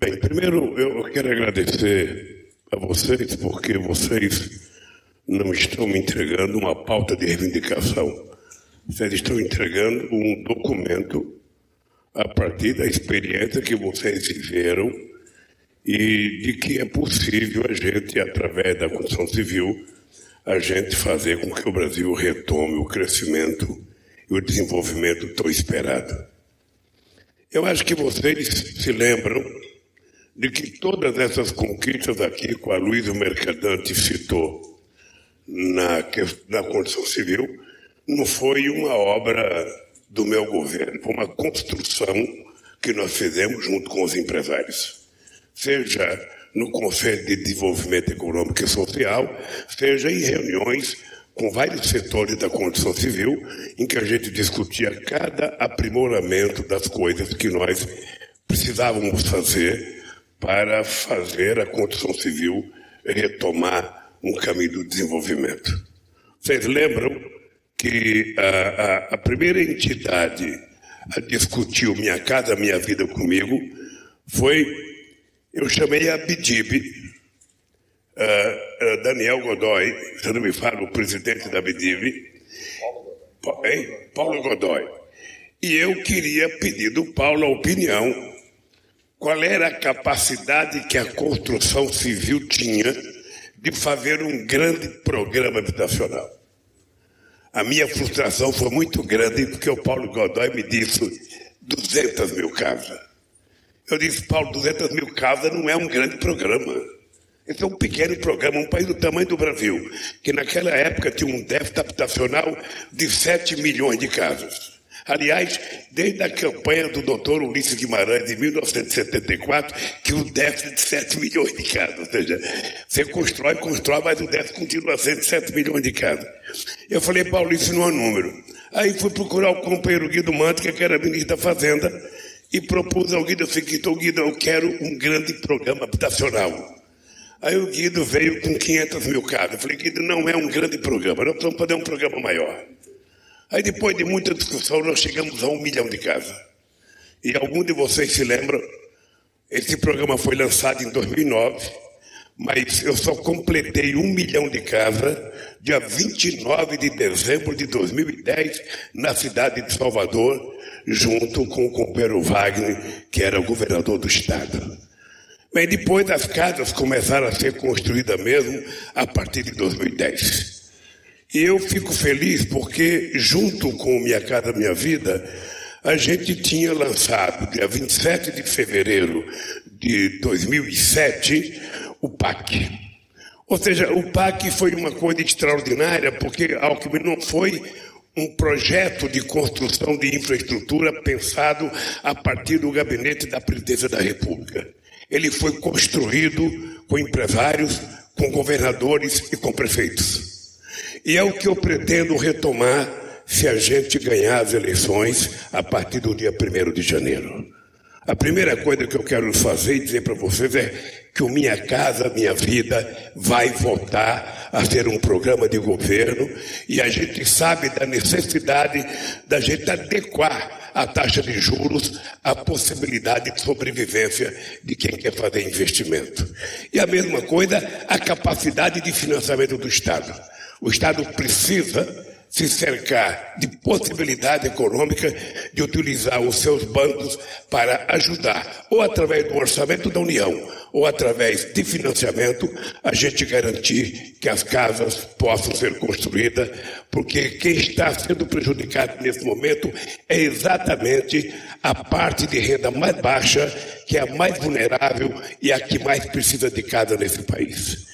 Bem, primeiro eu quero agradecer a vocês, porque vocês não estão me entregando uma pauta de reivindicação. Vocês estão entregando um documento a partir da experiência que vocês viveram e de que é possível a gente, através da construção civil, a gente fazer com que o Brasil retome o crescimento e o desenvolvimento tão esperado. Eu acho que vocês se lembram de que todas essas conquistas aqui, com a Luísa Mercadante citou na, na civil, não foi uma obra do meu governo, foi uma construção que nós fizemos junto com os empresários. Seja no Conselho de Desenvolvimento Econômico e Social, seja em reuniões com vários setores da construção civil, em que a gente discutia cada aprimoramento das coisas que nós precisávamos fazer para fazer a construção civil retomar um caminho do desenvolvimento. Vocês lembram que a, a, a primeira entidade a discutir Minha Casa Minha Vida comigo foi, eu chamei a BIDIB, uh, uh, Daniel Godoy, se não me fala, o presidente da BIDIB, Paulo Godoy. Paulo Godoy. E eu queria pedir do Paulo a opinião, qual era a capacidade que a construção civil tinha de fazer um grande programa habitacional. A minha frustração foi muito grande porque o Paulo Godoy me disse 200 mil casas. Eu disse, Paulo, 200 mil casas não é um grande programa. Esse é um pequeno programa, um país do tamanho do Brasil, que naquela época tinha um déficit habitacional de 7 milhões de casas. Aliás, desde a campanha do doutor Ulisses Guimarães, de 1974, que o déficit de 7 milhões de casas. Ou seja, você constrói, constrói, mas o déficit continua sendo 7 milhões de casas. Eu falei, Paulo, isso não é número. Aí fui procurar o companheiro Guido Mantica, que era ministro da Fazenda, e propus ao Guido o seguinte, Guido, eu quero um grande programa habitacional. Aí o Guido veio com 500 mil casas. Eu falei, Guido, não é um grande programa, nós precisamos fazer um programa maior. Aí depois de muita discussão nós chegamos a um milhão de casas. E algum de vocês se lembram, esse programa foi lançado em 2009, mas eu só completei um milhão de casas dia 29 de dezembro de 2010 na cidade de Salvador, junto com o companheiro Wagner, que era o governador do estado. Mas depois as casas começaram a ser construídas mesmo a partir de 2010. E eu fico feliz porque, junto com Minha Casa Minha Vida, a gente tinha lançado, dia 27 de fevereiro de 2007, o PAC. Ou seja, o PAC foi uma coisa extraordinária, porque Alckmin não foi um projeto de construção de infraestrutura pensado a partir do gabinete da Presidência da República. Ele foi construído com empresários, com governadores e com prefeitos. E é o que eu pretendo retomar se a gente ganhar as eleições a partir do dia 1 de janeiro. A primeira coisa que eu quero fazer e dizer para vocês é que o Minha Casa Minha Vida vai voltar a ser um programa de governo e a gente sabe da necessidade da gente adequar a taxa de juros à possibilidade de sobrevivência de quem quer fazer investimento. E a mesma coisa, a capacidade de financiamento do Estado. O Estado precisa se cercar de possibilidade econômica de utilizar os seus bancos para ajudar, ou através do orçamento da União, ou através de financiamento, a gente garantir que as casas possam ser construídas, porque quem está sendo prejudicado nesse momento é exatamente a parte de renda mais baixa, que é a mais vulnerável e a que mais precisa de casa nesse país.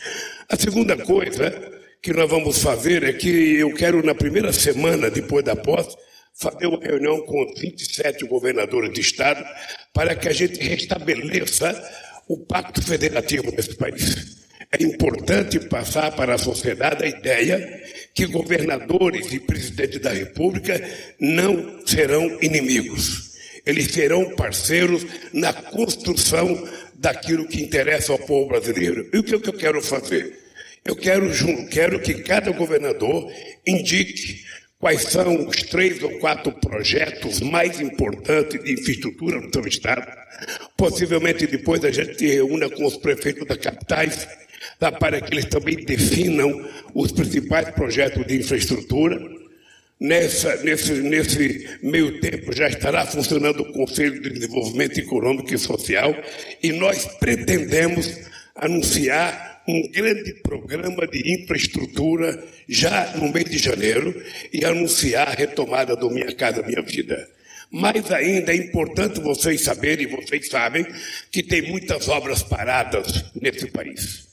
A segunda coisa que nós vamos fazer é que eu quero, na primeira semana depois da posse, fazer uma reunião com 27 governadores de Estado para que a gente restabeleça o pacto federativo nesse país. É importante passar para a sociedade a ideia que governadores e presidentes da República não serão inimigos. Eles serão parceiros na construção daquilo que interessa ao povo brasileiro. E o que eu quero fazer? Eu quero, quero que cada governador indique quais são os três ou quatro projetos mais importantes de infraestrutura do seu Estado. Possivelmente depois a gente se reúna com os prefeitos das capitais para que eles também definam os principais projetos de infraestrutura. Nessa, nesse, nesse meio tempo já estará funcionando o Conselho de Desenvolvimento Econômico e Social e nós pretendemos anunciar um grande programa de infraestrutura já no mês de janeiro e anunciar a retomada do Minha Casa Minha Vida. Mais ainda é importante vocês saberem, e vocês sabem, que tem muitas obras paradas nesse país.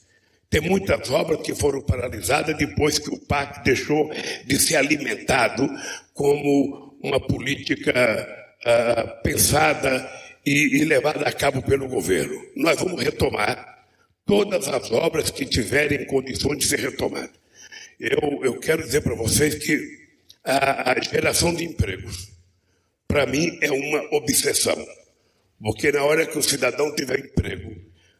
Tem muitas obras que foram paralisadas depois que o PAC deixou de ser alimentado como uma política uh, pensada e, e levada a cabo pelo governo. Nós vamos retomar todas as obras que tiverem condições de ser retomadas. Eu, eu quero dizer para vocês que a, a geração de empregos, para mim, é uma obsessão. Porque na hora que o cidadão tiver emprego,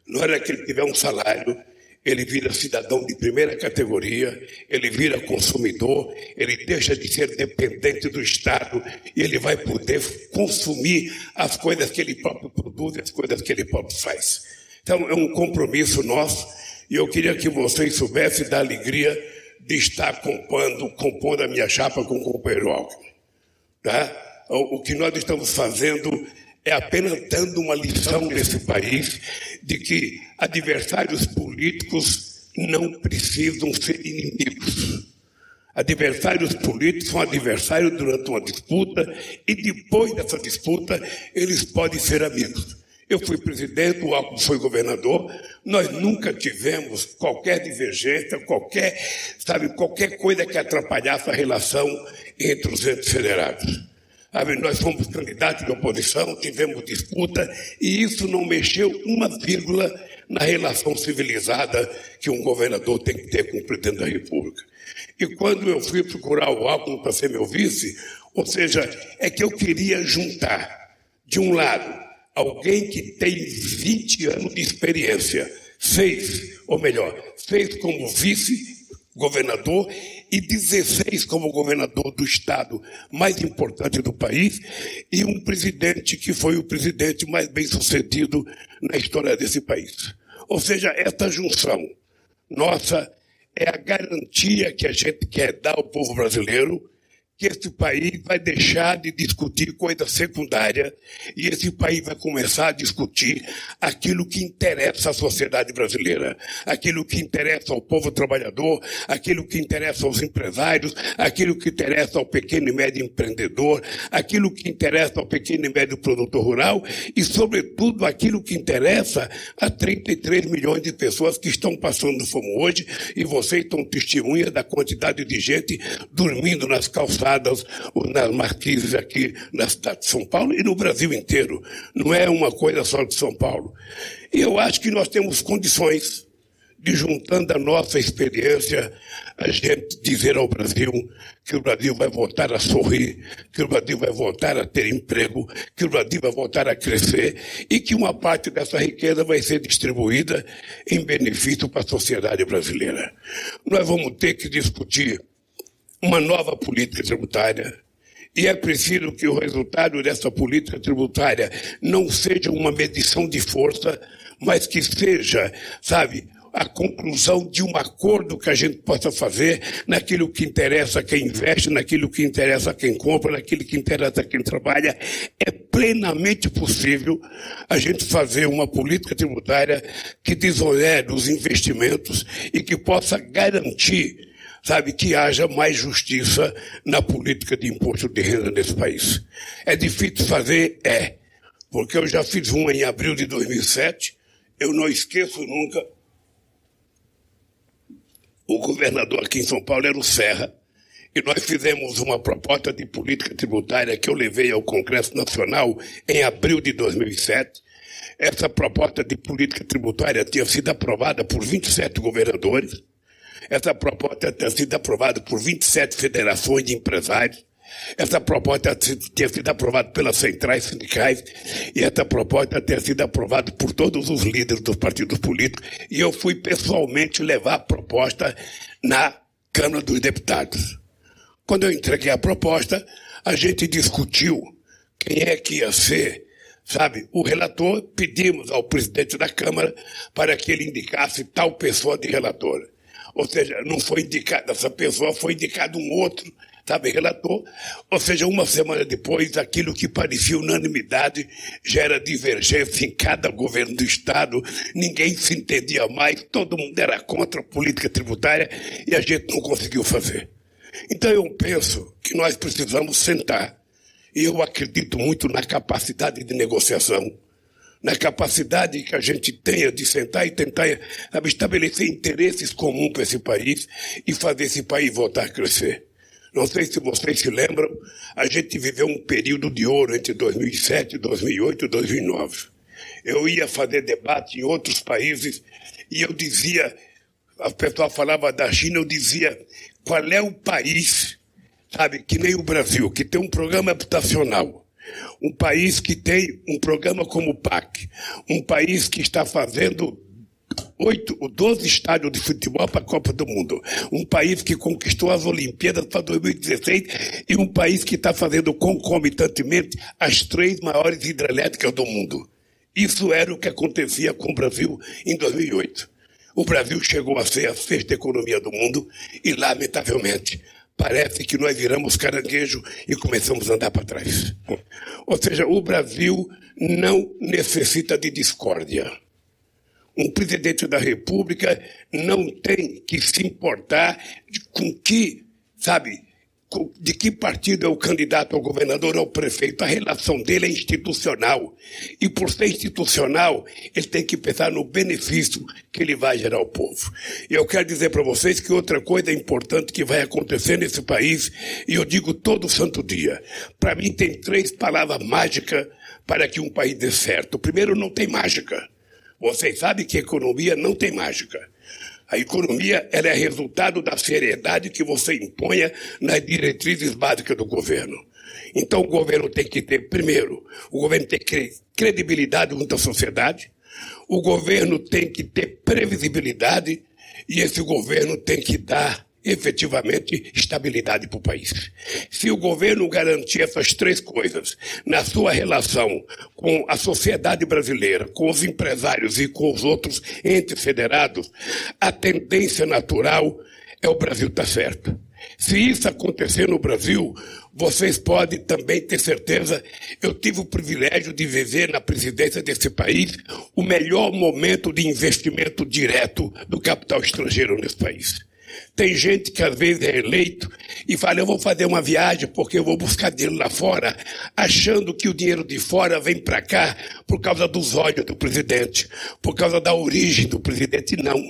na hora que ele tiver um salário, ele vira cidadão de primeira categoria, ele vira consumidor, ele deixa de ser dependente do Estado e ele vai poder consumir as coisas que ele próprio produz, as coisas que ele próprio faz. Então, é um compromisso nosso e eu queria que vocês soubessem da alegria de estar compondo, compondo a minha chapa com o companheiro Alckmin. Tá? O, o que nós estamos fazendo é apenas dando uma lição nesse país de que adversários políticos não precisam ser inimigos. Adversários políticos são adversários durante uma disputa e depois dessa disputa eles podem ser amigos. Eu fui presidente, o Alckmin foi governador. Nós nunca tivemos qualquer divergência, qualquer, sabe, qualquer coisa que atrapalhasse a relação entre os entes federados. Sabe, nós fomos candidatos de oposição, tivemos disputa, e isso não mexeu uma vírgula na relação civilizada que um governador tem que ter com o presidente da República. E quando eu fui procurar o Alckmin para ser meu vice, ou seja, é que eu queria juntar, de um lado, alguém que tem 20 anos de experiência, fez, ou melhor, fez como vice-governador e 16 como governador do estado mais importante do país, e um presidente que foi o presidente mais bem sucedido na história desse país. Ou seja, essa junção nossa é a garantia que a gente quer dar ao povo brasileiro que esse país vai deixar de discutir coisa secundária e esse país vai começar a discutir aquilo que interessa à sociedade brasileira, aquilo que interessa ao povo trabalhador, aquilo que interessa aos empresários, aquilo que interessa ao pequeno e médio empreendedor, aquilo que interessa ao pequeno e médio produtor rural e, sobretudo, aquilo que interessa a 33 milhões de pessoas que estão passando fome hoje e vocês estão testemunha da quantidade de gente dormindo nas calçadas instaladas nas marquises aqui na cidade de São Paulo e no Brasil inteiro. Não é uma coisa só de São Paulo. E eu acho que nós temos condições de, juntando a nossa experiência, a gente dizer ao Brasil que o Brasil vai voltar a sorrir, que o Brasil vai voltar a ter emprego, que o Brasil vai voltar a crescer e que uma parte dessa riqueza vai ser distribuída em benefício para a sociedade brasileira. Nós vamos ter que discutir uma nova política tributária. E é preciso que o resultado dessa política tributária não seja uma medição de força, mas que seja, sabe, a conclusão de um acordo que a gente possa fazer naquilo que interessa a quem investe, naquilo que interessa a quem compra, naquilo que interessa a quem trabalha. É plenamente possível a gente fazer uma política tributária que desonere os investimentos e que possa garantir sabe, que haja mais justiça na política de imposto de renda nesse país. É difícil fazer? É. Porque eu já fiz uma em abril de 2007, eu não esqueço nunca. O governador aqui em São Paulo era o Serra, e nós fizemos uma proposta de política tributária que eu levei ao Congresso Nacional em abril de 2007. Essa proposta de política tributária tinha sido aprovada por 27 governadores. Essa proposta tinha sido aprovada por 27 federações de empresários. Essa proposta tinha sido aprovada pelas centrais sindicais e essa proposta tinha sido aprovada por todos os líderes dos partidos políticos. E eu fui pessoalmente levar a proposta na Câmara dos Deputados. Quando eu entreguei a proposta, a gente discutiu quem é que ia ser, sabe, o relator. Pedimos ao presidente da Câmara para que ele indicasse tal pessoa de relator. Ou seja, não foi indicada essa pessoa, foi indicado um outro sabe, relator. Ou seja, uma semana depois, aquilo que parecia unanimidade já era divergência em cada governo do Estado, ninguém se entendia mais, todo mundo era contra a política tributária e a gente não conseguiu fazer. Então eu penso que nós precisamos sentar. E eu acredito muito na capacidade de negociação, na capacidade que a gente tenha de sentar e tentar estabelecer interesses comuns para esse país e fazer esse país voltar a crescer. Não sei se vocês se lembram, a gente viveu um período de ouro entre 2007, 2008 e 2009. Eu ia fazer debate em outros países e eu dizia, a pessoa falava da China, eu dizia, qual é o país, sabe, que nem o Brasil, que tem um programa habitacional, um país que tem um programa como o PAC, um país que está fazendo oito, 12 estádios de futebol para a Copa do Mundo. Um país que conquistou as Olimpíadas para 2016 e um país que está fazendo concomitantemente as três maiores hidrelétricas do mundo. Isso era o que acontecia com o Brasil em 2008. O Brasil chegou a ser a sexta economia do mundo e, lamentavelmente, parece que nós viramos caranguejo e começamos a andar para trás. Ou seja, o Brasil não necessita de discórdia um presidente da República não tem que se importar com que, sabe, de que partido é o candidato ao governador ou ao prefeito. A relação dele é institucional. E por ser institucional, ele tem que pensar no benefício que ele vai gerar ao povo. E eu quero dizer para vocês que outra coisa importante que vai acontecer nesse país, e eu digo todo santo dia, para mim tem três palavras mágicas para que um país dê certo. O primeiro, não tem mágica. Vocês sabem que economia não tem mágica. A economia ela é resultado da seriedade que você imponha nas diretrizes básicas do governo. Então o governo tem que ter, primeiro, o governo tem que ter credibilidade junto à sociedade, o governo tem que ter previsibilidade e esse governo tem que dar efetivamente estabilidade para o país. Se o governo garantir essas três coisas na sua relação com a sociedade brasileira, com os empresários e com os outros entes federados, a tendência natural é o Brasil estar tá certo. Se isso acontecer no Brasil, vocês podem também ter certeza, eu tive o privilégio de viver na presidência desse país o melhor momento de investimento direto do capital estrangeiro nesse país. Tem gente que às vezes é eleito e fala, eu vou fazer uma viagem porque eu vou buscar dinheiro lá fora, achando que o dinheiro de fora vem para cá por causa dos olhos do presidente, por causa da origem do presidente. Não.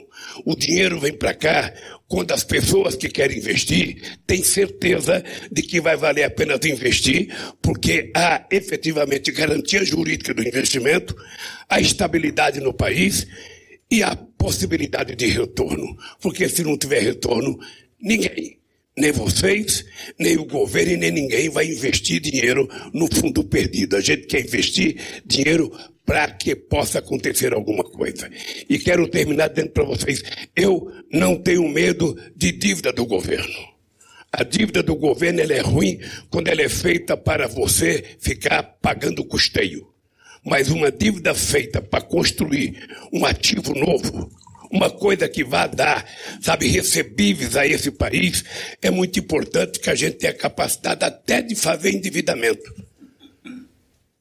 O dinheiro vem para cá quando as pessoas que querem investir têm certeza de que vai valer a pena investir, porque há efetivamente garantia jurídica do investimento, a estabilidade no país e a possibilidade de retorno. Porque se não tiver retorno, ninguém, nem vocês, nem o governo nem ninguém vai investir dinheiro no fundo perdido. A gente quer investir dinheiro para que possa acontecer alguma coisa. E quero terminar dizendo para vocês, eu não tenho medo de dívida do governo. A dívida do governo é ruim quando ela é feita para você ficar pagando custeio mas uma dívida feita para construir um ativo novo, uma coisa que vai dar, sabe, recebíveis a esse país, é muito importante que a gente tenha capacidade até de fazer endividamento.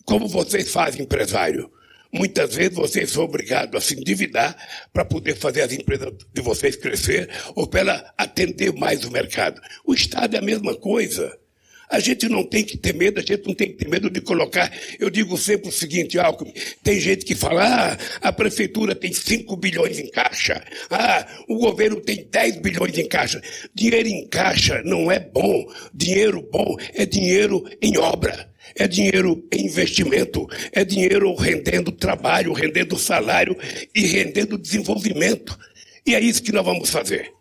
Como vocês fazem, empresário? Muitas vezes vocês são obrigados a se endividar para poder fazer as empresas de vocês crescer ou para atender mais o mercado. O Estado é a mesma coisa. A gente não tem que ter medo, a gente não tem que ter medo de colocar. Eu digo sempre o seguinte, Alckmin, tem gente que fala, ah, a prefeitura tem 5 bilhões em caixa, ah, o governo tem 10 bilhões em caixa. Dinheiro em caixa não é bom. Dinheiro bom é dinheiro em obra. É dinheiro em investimento, é dinheiro rendendo trabalho, rendendo salário e rendendo desenvolvimento. E é isso que nós vamos fazer.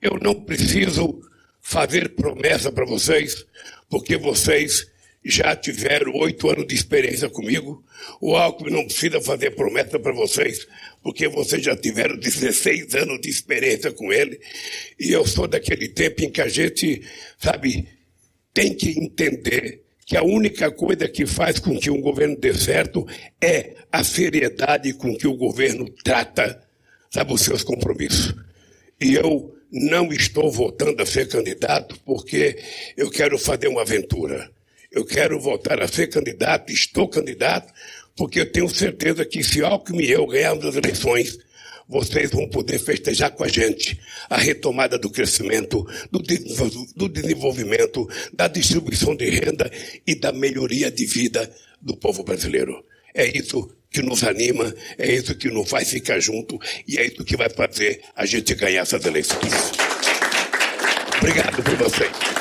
Eu não preciso fazer promessa para vocês, porque vocês já tiveram oito anos de experiência comigo. O Alckmin não precisa fazer promessa para vocês, porque vocês já tiveram 16 anos de experiência com ele. E eu sou daquele tempo em que a gente, sabe, tem que entender que a única coisa que faz com que um governo dê certo é a seriedade com que o governo trata, sabe, os seus compromissos. E eu não estou votando a ser candidato porque eu quero fazer uma aventura. Eu quero voltar a ser candidato, estou candidato, porque eu tenho certeza que se Alckmin e eu ganharmos as eleições, vocês vão poder festejar com a gente a retomada do crescimento, do desenvolvimento, da distribuição de renda e da melhoria de vida do povo brasileiro. É isso que nos anima, é isso que nos faz ficar junto e é isso que vai fazer a gente ganhar essas eleições. Obrigado por vocês.